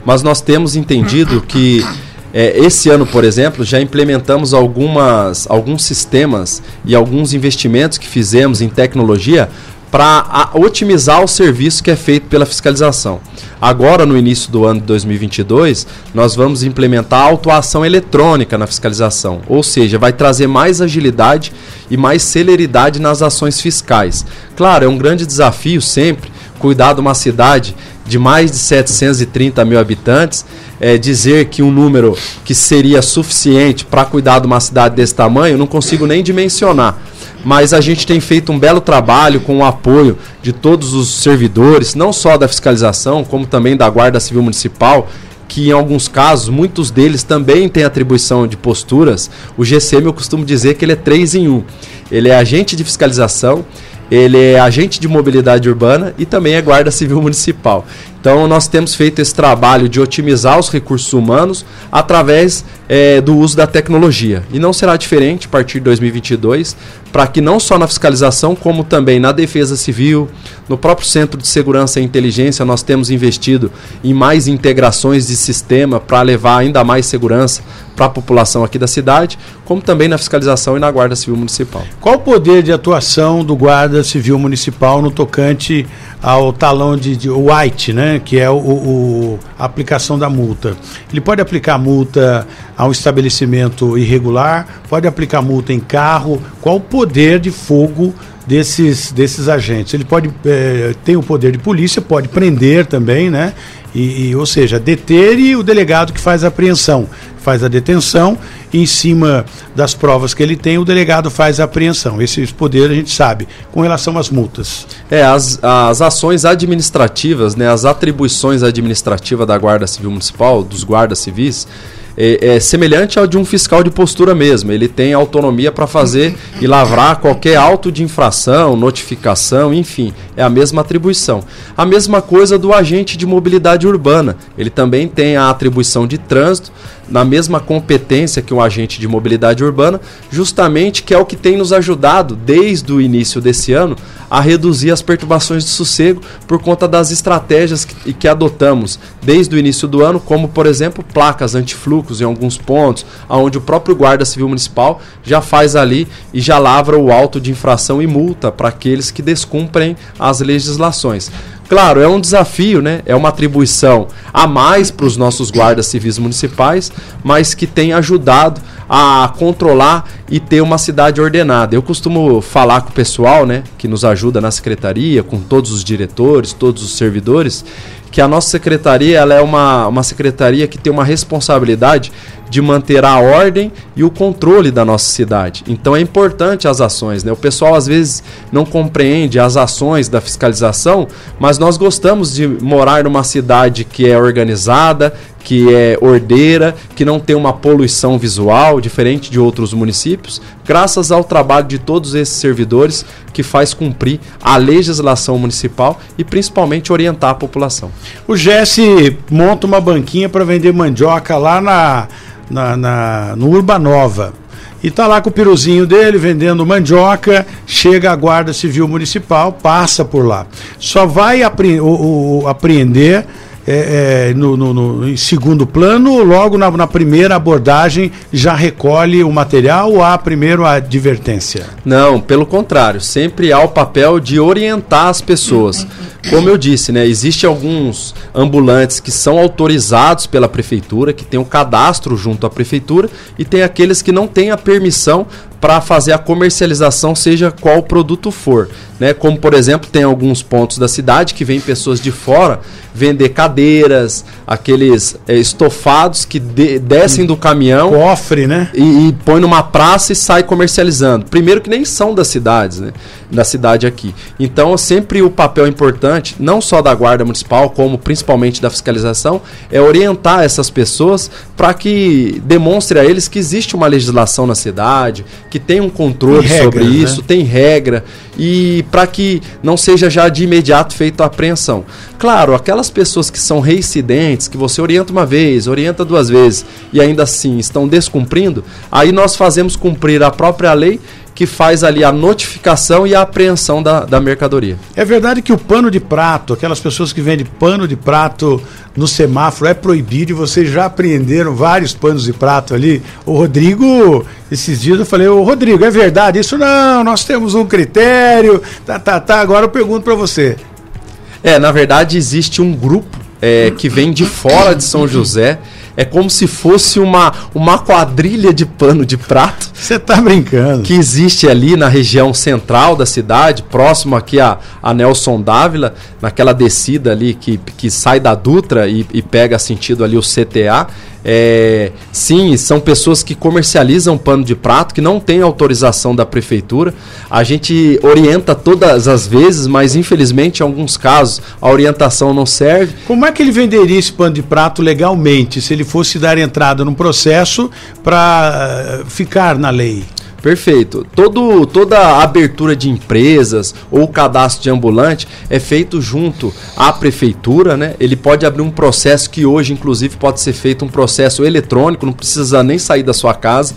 mas nós temos entendido que é, esse ano, por exemplo, já implementamos algumas, alguns sistemas e alguns investimentos que fizemos em tecnologia para otimizar o serviço que é feito pela fiscalização. Agora, no início do ano de 2022, nós vamos implementar a autuação eletrônica na fiscalização, ou seja, vai trazer mais agilidade e mais celeridade nas ações fiscais. Claro, é um grande desafio sempre cuidar de uma cidade de mais de 730 mil habitantes, é, dizer que um número que seria suficiente para cuidar de uma cidade desse tamanho, não consigo nem dimensionar. Mas a gente tem feito um belo trabalho com o apoio de todos os servidores, não só da fiscalização, como também da Guarda Civil Municipal, que em alguns casos, muitos deles também têm atribuição de posturas. O GCM eu costumo dizer que ele é 3 em 1. Ele é agente de fiscalização, ele é agente de mobilidade urbana e também é guarda civil municipal. Então, nós temos feito esse trabalho de otimizar os recursos humanos através é, do uso da tecnologia. E não será diferente a partir de 2022, para que não só na fiscalização, como também na defesa civil, no próprio Centro de Segurança e Inteligência, nós temos investido em mais integrações de sistema para levar ainda mais segurança para a população aqui da cidade, como também na fiscalização e na Guarda Civil Municipal. Qual o poder de atuação do Guarda Civil Municipal no tocante ao talão de, de white, né, que é o, o, a aplicação da multa? Ele pode aplicar multa a um estabelecimento irregular, pode aplicar multa em carro. Qual o poder de fogo desses, desses agentes. Ele pode é, tem o poder de polícia, pode prender também, né? E, e, ou seja, deter e o delegado que faz a apreensão faz a detenção e em cima das provas que ele tem, o delegado faz a apreensão. Esses poderes a gente sabe. Com relação às multas. É, as, as ações administrativas, né, as atribuições administrativas da Guarda Civil Municipal, dos guardas civis, é, é, semelhante ao de um fiscal de postura mesmo. Ele tem autonomia para fazer e lavrar qualquer auto de infração, notificação, enfim, é a mesma atribuição. A mesma coisa do agente de mobilidade urbana. Ele também tem a atribuição de trânsito, na mesma competência que um agente de mobilidade urbana, justamente que é o que tem nos ajudado desde o início desse ano a reduzir as perturbações de sossego por conta das estratégias que, que adotamos desde o início do ano, como por exemplo placas antifluxos em alguns pontos, onde o próprio Guarda Civil Municipal já faz ali e já lavra o auto de infração e multa para aqueles que descumprem as legislações. Claro, é um desafio, né? É uma atribuição a mais para os nossos guardas civis municipais, mas que tem ajudado a controlar e ter uma cidade ordenada. Eu costumo falar com o pessoal, né, que nos ajuda na secretaria, com todos os diretores, todos os servidores, que a nossa secretaria ela é uma, uma secretaria que tem uma responsabilidade de manter a ordem e o controle da nossa cidade. Então é importante as ações. Né? O pessoal às vezes não compreende as ações da fiscalização, mas nós gostamos de morar numa cidade que é organizada, que é ordeira, que não tem uma poluição visual, diferente de outros municípios, graças ao trabalho de todos esses servidores que faz cumprir a legislação municipal e principalmente orientar a população. O Jesse monta uma banquinha para vender mandioca lá na, na, na, no Urbanova. E tá lá com o piruzinho dele vendendo mandioca, chega a Guarda Civil Municipal, passa por lá. Só vai apre o, o, apreender é, é, no, no, no, em segundo plano, logo na, na, primeira abordagem já recolhe o material ou há primeiro a advertência? Não, pelo contrário, sempre há o papel de orientar as pessoas. Como eu disse, né, existem alguns ambulantes que são autorizados pela prefeitura, que tem um cadastro junto à prefeitura, e tem aqueles que não têm a permissão para fazer a comercialização, seja qual produto for. Né? Como, por exemplo, tem alguns pontos da cidade que vêm pessoas de fora vender cadeiras, aqueles é, estofados que de, descem do caminhão. Cofre, né? E, e, põe numa praça e sai comercializando. Primeiro que nem são das cidades, né? Da cidade aqui. Então, sempre o papel importante, não só da Guarda Municipal, como principalmente da fiscalização, é orientar essas pessoas para que demonstre a eles que existe uma legislação na cidade, que tem um controle tem sobre regras, isso, né? tem regra, e para que não seja já de imediato feita a apreensão. Claro, aquelas pessoas que são reincidentes, que você orienta uma vez, orienta duas vezes e ainda assim estão descumprindo, aí nós fazemos cumprir a própria lei que faz ali a notificação e a apreensão da, da mercadoria. É verdade que o pano de prato, aquelas pessoas que vendem pano de prato no semáforo é proibido e vocês já apreenderam vários panos de prato ali. O Rodrigo, esses dias eu falei, ô Rodrigo, é verdade isso? Não, nós temos um critério, tá, tá, tá. Agora eu pergunto para você. É, na verdade existe um grupo é, que vem de fora de São José é como se fosse uma, uma quadrilha de pano de prato. Você tá brincando. Que existe ali na região central da cidade, próximo aqui a, a Nelson Dávila, naquela descida ali que, que sai da Dutra e, e pega sentido ali o CTA. É, sim, são pessoas que comercializam pano de prato, que não tem autorização da prefeitura. A gente orienta todas as vezes, mas infelizmente em alguns casos a orientação não serve. Como é que ele venderia esse pano de prato legalmente, se ele fosse dar entrada num processo para uh, ficar na lei? Perfeito. Todo, toda abertura de empresas ou cadastro de ambulante é feito junto à prefeitura, né? Ele pode abrir um processo que hoje, inclusive, pode ser feito um processo eletrônico, não precisa nem sair da sua casa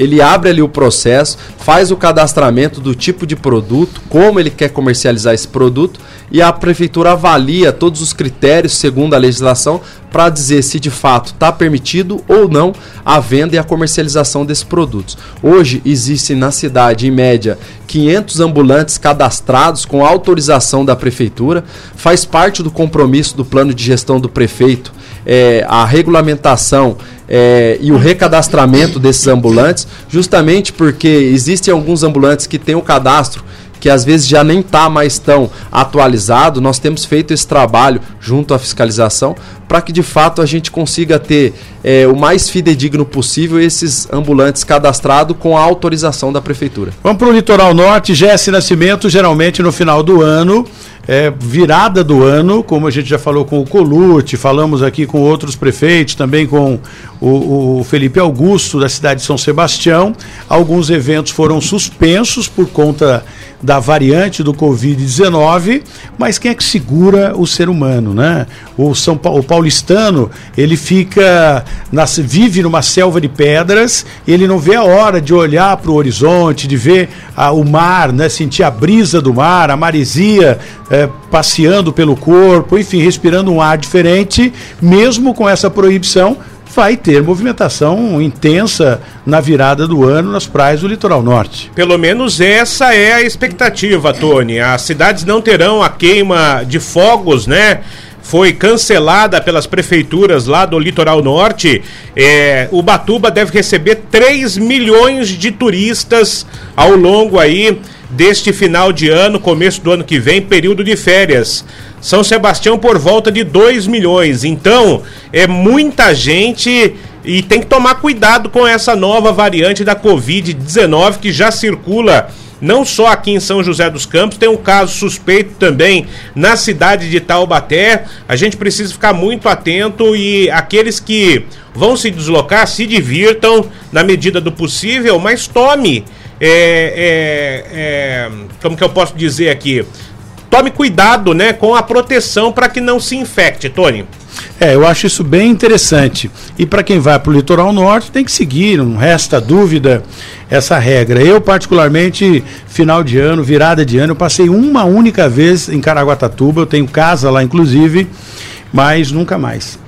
ele abre ali o processo, faz o cadastramento do tipo de produto, como ele quer comercializar esse produto e a prefeitura avalia todos os critérios segundo a legislação para dizer se de fato está permitido ou não a venda e a comercialização desses produtos. Hoje existe na cidade, em média, 500 ambulantes cadastrados com autorização da prefeitura, faz parte do compromisso do plano de gestão do prefeito é, a regulamentação é, e o recadastramento desses ambulantes, justamente porque existem alguns ambulantes que têm o cadastro que às vezes já nem está mais tão atualizado, nós temos feito esse trabalho junto à fiscalização para que de fato a gente consiga ter é, o mais fidedigno possível esses ambulantes cadastrados com a autorização da prefeitura. Vamos para o litoral norte, GS Nascimento, geralmente no final do ano é, virada do ano, como a gente já falou com o Colute, falamos aqui com outros prefeitos, também com o, o, Felipe Augusto, da cidade de São Sebastião. Alguns eventos foram suspensos por conta da variante do Covid-19, mas quem é que segura o ser humano, né? O, São pa o paulistano, ele fica, nas, vive numa selva de pedras, ele não vê a hora de olhar para o horizonte, de ver a, o mar, né? Sentir a brisa do mar, a maresia é, passeando pelo corpo, enfim, respirando um ar diferente, mesmo com essa proibição, vai ter movimentação intensa na virada do ano nas praias do litoral norte. Pelo menos essa é a expectativa, Tony. As cidades não terão a queima de fogos, né? foi cancelada pelas prefeituras lá do litoral norte, é, Ubatuba deve receber 3 milhões de turistas ao longo aí deste final de ano, começo do ano que vem, período de férias. São Sebastião por volta de 2 milhões. Então, é muita gente e tem que tomar cuidado com essa nova variante da Covid-19 que já circula não só aqui em São José dos Campos, tem um caso suspeito também na cidade de Taubaté. A gente precisa ficar muito atento e aqueles que vão se deslocar se divirtam na medida do possível, mas tome. É, é, é, como que eu posso dizer aqui? Tome cuidado né, com a proteção para que não se infecte, Tony. É, eu acho isso bem interessante. E para quem vai para o litoral norte, tem que seguir, não resta dúvida, essa regra. Eu, particularmente, final de ano, virada de ano, eu passei uma única vez em Caraguatatuba, eu tenho casa lá, inclusive, mas nunca mais.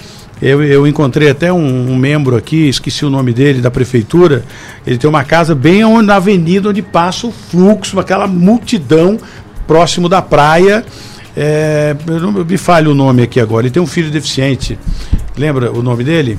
Eu, eu encontrei até um, um, membro aqui, esqueci o nome dele, da prefeitura. Ele tem uma casa bem na avenida onde passa o fluxo, aquela multidão próximo da praia. É, eu não me falho o nome aqui agora. Ele tem um filho deficiente. Lembra o nome dele?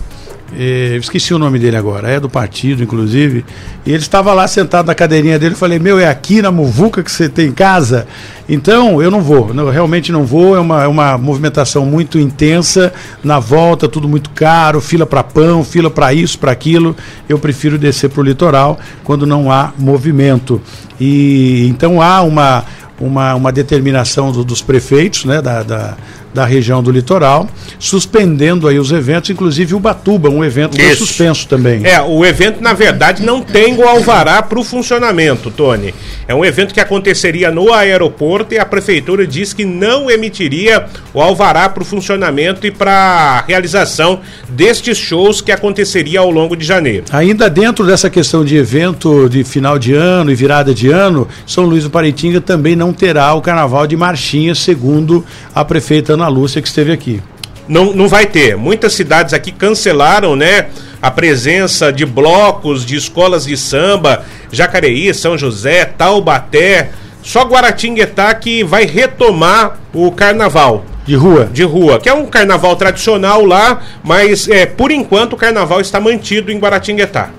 É, esqueci o nome dele agora, é do partido, inclusive. E ele estava lá sentado na cadeirinha dele. Eu falei: Meu, é aqui na Muvuca que você tem casa? Então, eu não vou, realmente não vou. É uma, é uma movimentação muito intensa. Na volta, tudo muito caro, fila para pão, fila para isso, para aquilo. Eu prefiro descer para o litoral quando não há movimento. E então há uma uma, uma determinação do, dos prefeitos né, da, da, da, região do litoral, suspendendo aí os eventos, inclusive o Batuba, um evento suspenso também. É, o evento, na verdade, não tem o alvará para o funcionamento, Tony. É um evento que aconteceria no aeroporto e a prefeitura diz que não emitiria o alvará para o funcionamento e para a realização destes shows que aconteceria ao longo de janeiro. Ainda dentro dessa questão de evento de final de ano e virada de ano, São Luís do Paraitinga também não terá o carnaval de marchinha, segundo a prefeita Ana Lúcia que esteve aqui. Não, não vai ter. Muitas cidades aqui cancelaram, né? A presença de blocos, de escolas de samba, Jacareí, São José, Taubaté. Só Guaratinguetá que vai retomar o carnaval. De rua? De rua, que é um carnaval tradicional lá, mas é, por enquanto o carnaval está mantido em Guaratinguetá.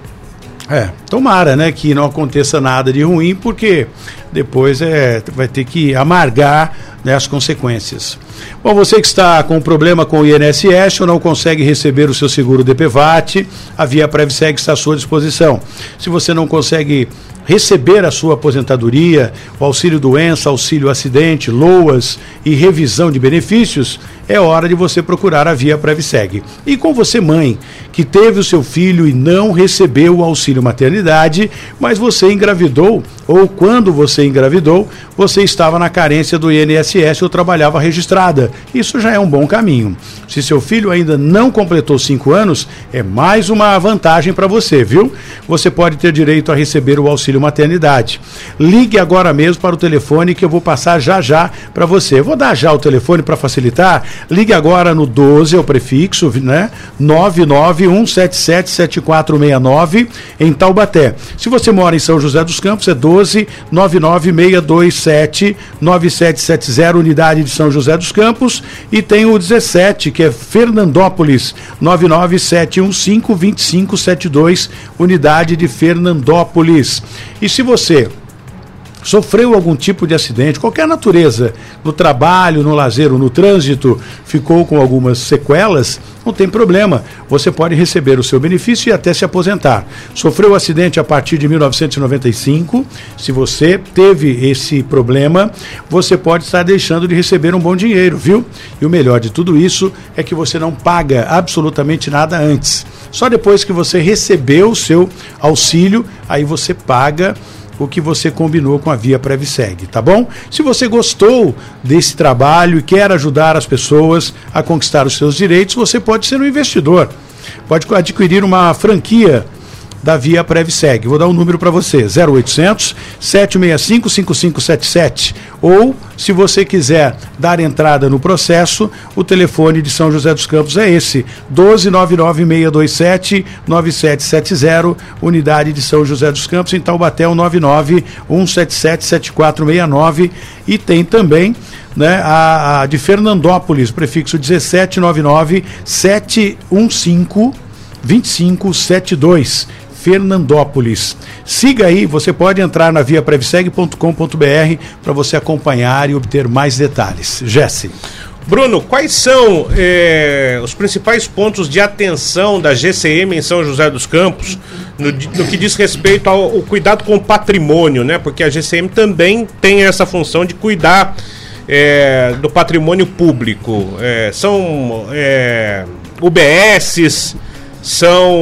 É, tomara, né, que não aconteça nada de ruim, porque depois é, vai ter que amargar né, as consequências. Bom, você que está com problema com o INSS ou não consegue receber o seu seguro DPVAT, a Via PrevSeg está à sua disposição. Se você não consegue receber a sua aposentadoria, o auxílio doença, auxílio acidente, loas e revisão de benefícios, é hora de você procurar a Via PrevSeg. E com você, mãe, que teve o seu filho e não recebeu o auxílio maternidade, mas você engravidou, ou quando você engravidou, você estava na carência do INSS ou trabalhava registrada. Isso já é um bom caminho. Se seu filho ainda não completou cinco anos, é mais uma vantagem para você, viu? Você pode ter direito a receber o auxílio maternidade. Ligue agora mesmo para o telefone que eu vou passar já já para você. Vou dar já o telefone para facilitar Ligue agora no 12, é o prefixo, né? 991777469 em Taubaté. Se você mora em São José dos Campos, é 12 99627 9770, unidade de São José dos Campos. E tem o 17, que é Fernandópolis, 99715 2572, unidade de Fernandópolis. E se você sofreu algum tipo de acidente, qualquer natureza, no trabalho, no lazer ou no trânsito, ficou com algumas sequelas, não tem problema. Você pode receber o seu benefício e até se aposentar. Sofreu acidente a partir de 1995. Se você teve esse problema, você pode estar deixando de receber um bom dinheiro, viu? E o melhor de tudo isso é que você não paga absolutamente nada antes. Só depois que você recebeu o seu auxílio, aí você paga o que você combinou com a Via Previseg, tá bom? Se você gostou desse trabalho e quer ajudar as pessoas a conquistar os seus direitos, você pode ser um investidor. Pode adquirir uma franquia da Via Previseg. Vou dar um número para você: 0800 765 5577. Ou, se você quiser dar entrada no processo, o telefone de São José dos Campos é esse: 1299627 9770, unidade de São José dos Campos, em Taubaté, 99 177 7469. E tem também né, a, a de Fernandópolis, prefixo 1799 715 2572. Fernandópolis. Siga aí, você pode entrar na via previseg.com.br para você acompanhar e obter mais detalhes. Jesse. Bruno, quais são eh, os principais pontos de atenção da GCM em São José dos Campos no, no, que diz respeito ao, ao cuidado com o patrimônio, né? Porque a GCM também tem essa função de cuidar é, do patrimônio público. É, são é, UBSs, são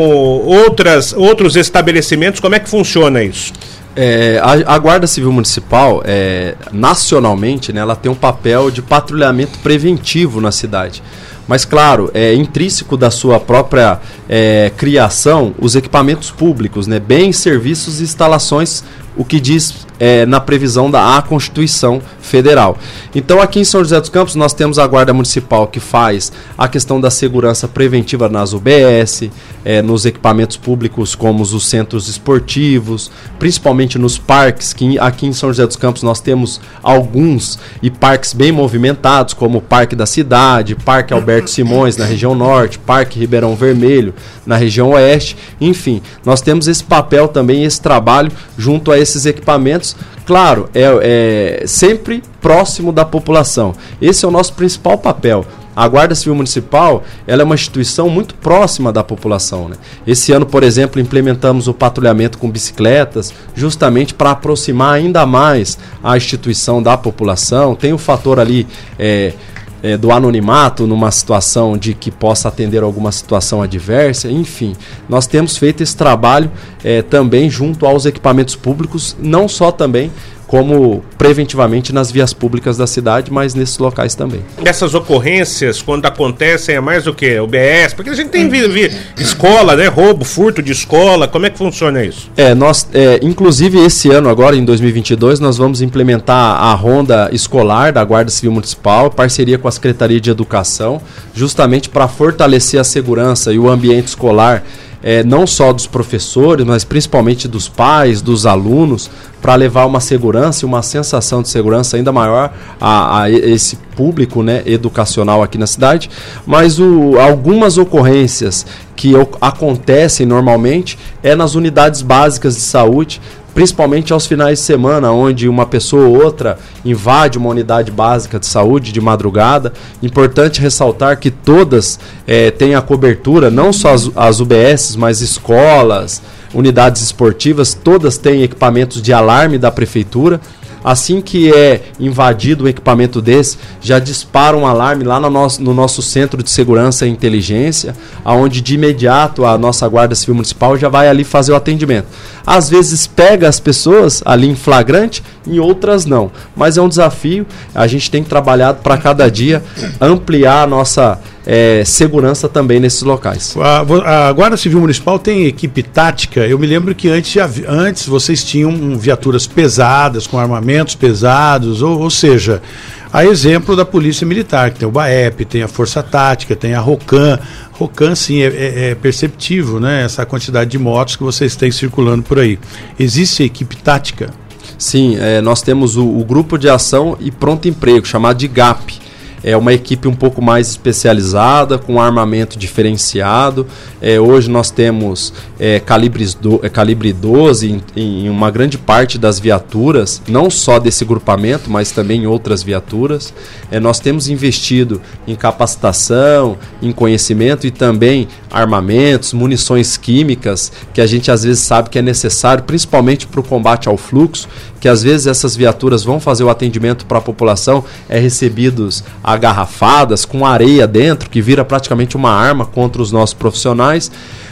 outras, outros estabelecimentos. Como é que funciona isso? É, a, a, Guarda Civil Municipal, é, nacionalmente, né, ela tem um papel de patrulhamento preventivo na cidade. Mas, claro, é intrínseco da sua própria é, criação os equipamentos públicos, né, bens, serviços e instalações o que diz é, na previsão da a Constituição Federal. Então, aqui em São José dos Campos, nós temos a Guarda Municipal que faz a questão da segurança preventiva nas UBS, é, nos equipamentos públicos, como os centros esportivos, principalmente nos parques, que aqui em São José dos Campos nós temos alguns e parques bem movimentados, como o Parque da Cidade, Parque Alberto Simões, na região norte, Parque Ribeirão Vermelho, na região oeste. Enfim, nós temos esse papel também, esse trabalho junto a esses equipamentos, claro, é, é sempre próximo da população. Esse é o nosso principal papel. A Guarda Civil Municipal ela é uma instituição muito próxima da população. Né? Esse ano, por exemplo, implementamos o patrulhamento com bicicletas, justamente para aproximar ainda mais a instituição da população. Tem o fator ali é, é, do anonimato numa situação de que possa atender alguma situação adversa, enfim. Nós temos feito esse trabalho é, também junto aos equipamentos públicos, não só também como preventivamente nas vias públicas da cidade, mas nesses locais também. Essas ocorrências, quando acontecem, é mais o que? O BS? Porque a gente tem vi, vi, escola, né? Roubo, furto de escola, como é que funciona isso? É, nós, é, inclusive esse ano agora, em 2022, nós vamos implementar a ronda escolar da Guarda Civil Municipal, parceria com a Secretaria de Educação, justamente para fortalecer a segurança e o ambiente escolar é, não só dos professores, mas principalmente dos pais, dos alunos, para levar uma segurança e uma sensação de segurança ainda maior a, a esse público né, educacional aqui na cidade. Mas o, algumas ocorrências que acontecem normalmente é nas unidades básicas de saúde, principalmente aos finais de semana, onde uma pessoa ou outra invade uma unidade básica de saúde de madrugada. Importante ressaltar que todas é, têm a cobertura, não só as, as UBS, mas escolas, unidades esportivas, todas têm equipamentos de alarme da prefeitura. Assim que é invadido um equipamento desse, já dispara um alarme lá no nosso, no nosso centro de segurança e inteligência, aonde de imediato a nossa Guarda Civil Municipal já vai ali fazer o atendimento. Às vezes pega as pessoas ali em flagrante, em outras não. Mas é um desafio, a gente tem trabalhado para cada dia ampliar a nossa é, segurança também nesses locais. A, a, Guarda Civil Municipal tem equipe tática. Eu me lembro que antes, antes vocês tinham viaturas pesadas, com armamentos pesados, ou, ou seja, a exemplo da Polícia Militar, que tem o BAEP, tem a Força Tática, tem a ROCAN. ROCAN, sim, é, é, é perceptível, né? Essa quantidade de motos que vocês têm circulando por aí. Existe equipe tática? Sim, é, nós temos o, o Grupo de Ação e Pronto Emprego, chamado de GAP é uma equipe um pouco mais especializada, com armamento diferenciado. É, hoje nós temos é, calibres do, é, calibre 12 em, em, uma grande parte das viaturas, não só desse grupamento, mas também em outras viaturas. É, nós temos investido em capacitação, em conhecimento e também armamentos, munições químicas, que a gente às vezes sabe que é necessário, principalmente para o combate ao fluxo, que às vezes essas viaturas vão fazer o atendimento para a população, é recebidos agarrafadas, com areia dentro, que vira praticamente uma arma contra os nossos profissionais.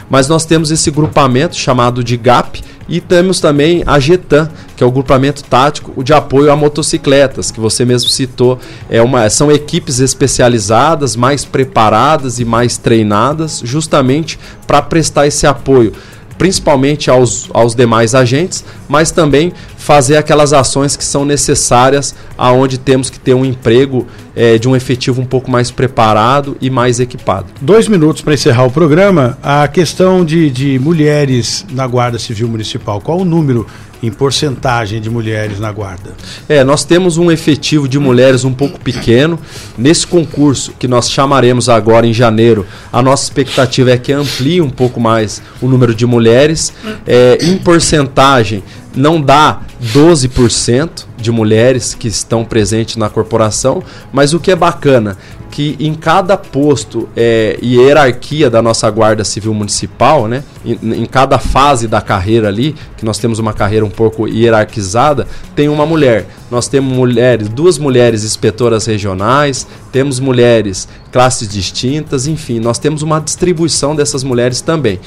Mas nós temos esse grupamento chamado de GAP e temos também a GETAM, que é o grupamento tático de apoio a motocicletas, que você mesmo citou. É uma, são equipes especializadas, mais preparadas e mais treinadas, justamente para prestar esse apoio principalmente aos, aos demais agentes, mas também fazer aquelas ações que são necessárias aonde temos que ter um emprego é, de um efetivo um pouco mais preparado e mais equipado. Dois minutos para encerrar o programa. A questão de, de mulheres na Guarda Civil Municipal. Qual o número em porcentagem de mulheres na guarda? É, nós temos um efetivo de mulheres um pouco pequeno. Nesse concurso que nós chamaremos agora em janeiro, a nossa expectativa é que amplie um pouco mais o número de mulheres. É, em porcentagem, não dá 12% de mulheres que estão presentes na corporação, mas o que é bacana que em cada posto é, e hierarquia da nossa Guarda Civil Municipal, né, em, em, cada fase da carreira ali, que nós temos uma carreira um pouco hierarquizada, tem uma mulher. Nós temos mulheres, duas mulheres inspetoras regionais, temos mulheres classes distintas, enfim, nós temos uma distribuição dessas mulheres também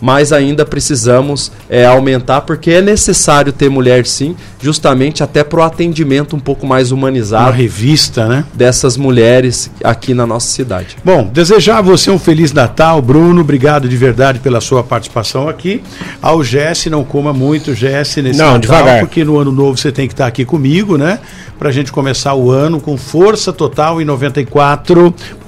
mas ainda precisamos é, aumentar, porque é necessário ter mulher sim, justamente até para o atendimento um pouco mais humanizado. Uma revista, né? Dessas mulheres aqui na nossa cidade. Bom, desejar a você um Feliz Natal, Bruno. Obrigado de verdade pela sua participação aqui. Ao Jesse, não coma muito, Jesse, nesse não, Natal, devagar. porque no ano novo você tem que estar aqui comigo, né? Para a gente começar o ano com força total em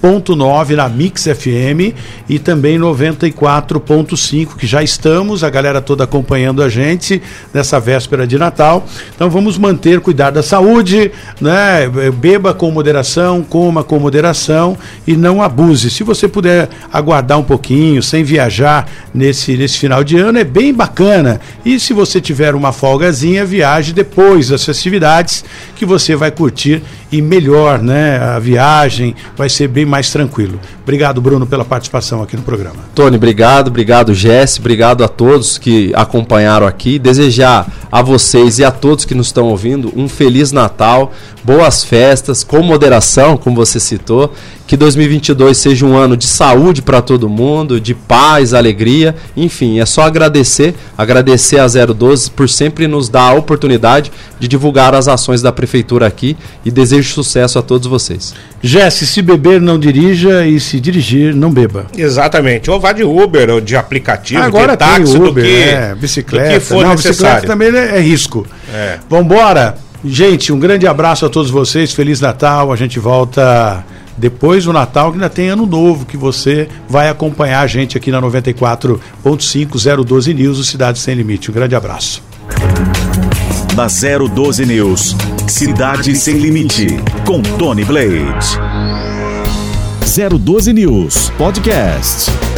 94.9 na Mix FM e também 94.5 que já estamos, a galera toda acompanhando a gente nessa véspera de Natal. Então vamos manter, cuidar da saúde, né? Beba com moderação, coma com moderação e não abuse. Se você puder aguardar um pouquinho, sem viajar nesse, nesse final de ano, é bem bacana. E se você tiver uma folgazinha, viaje depois das festividades, que você vai curtir e melhor, né? A viagem vai ser bem mais tranquilo. Obrigado, Bruno, pela participação aqui no programa. Tony, obrigado, obrigado, Jesse, obrigado a todos que acompanharam aqui. Desejar a vocês e a todos que nos estão ouvindo um feliz Natal, boas festas, com moderação, como você citou. Que 2022 seja um ano de saúde para todo mundo, de paz, alegria. Enfim, é só agradecer, agradecer a 012 por sempre nos dar a oportunidade de divulgar as ações da prefeitura aqui e desejo sucesso a todos vocês. Jesse, se beber não dirija e se dirigir não beba. Exatamente. Ou vá de Uber ou de aplicativo, Agora de táxi, Uber, do que, é, bicicleta. Do que for não, necessário. bicicleta também é, é risco. É. Vambora! Gente, um grande abraço a todos vocês, Feliz Natal, a gente volta depois do Natal, que ainda tem ano novo, que você vai acompanhar a gente aqui na 94.5 012 News, o Cidade Sem Limite. Um grande abraço. Na 012 News, Cidade Sem Limite, com Tony Blade. 012 News Podcast.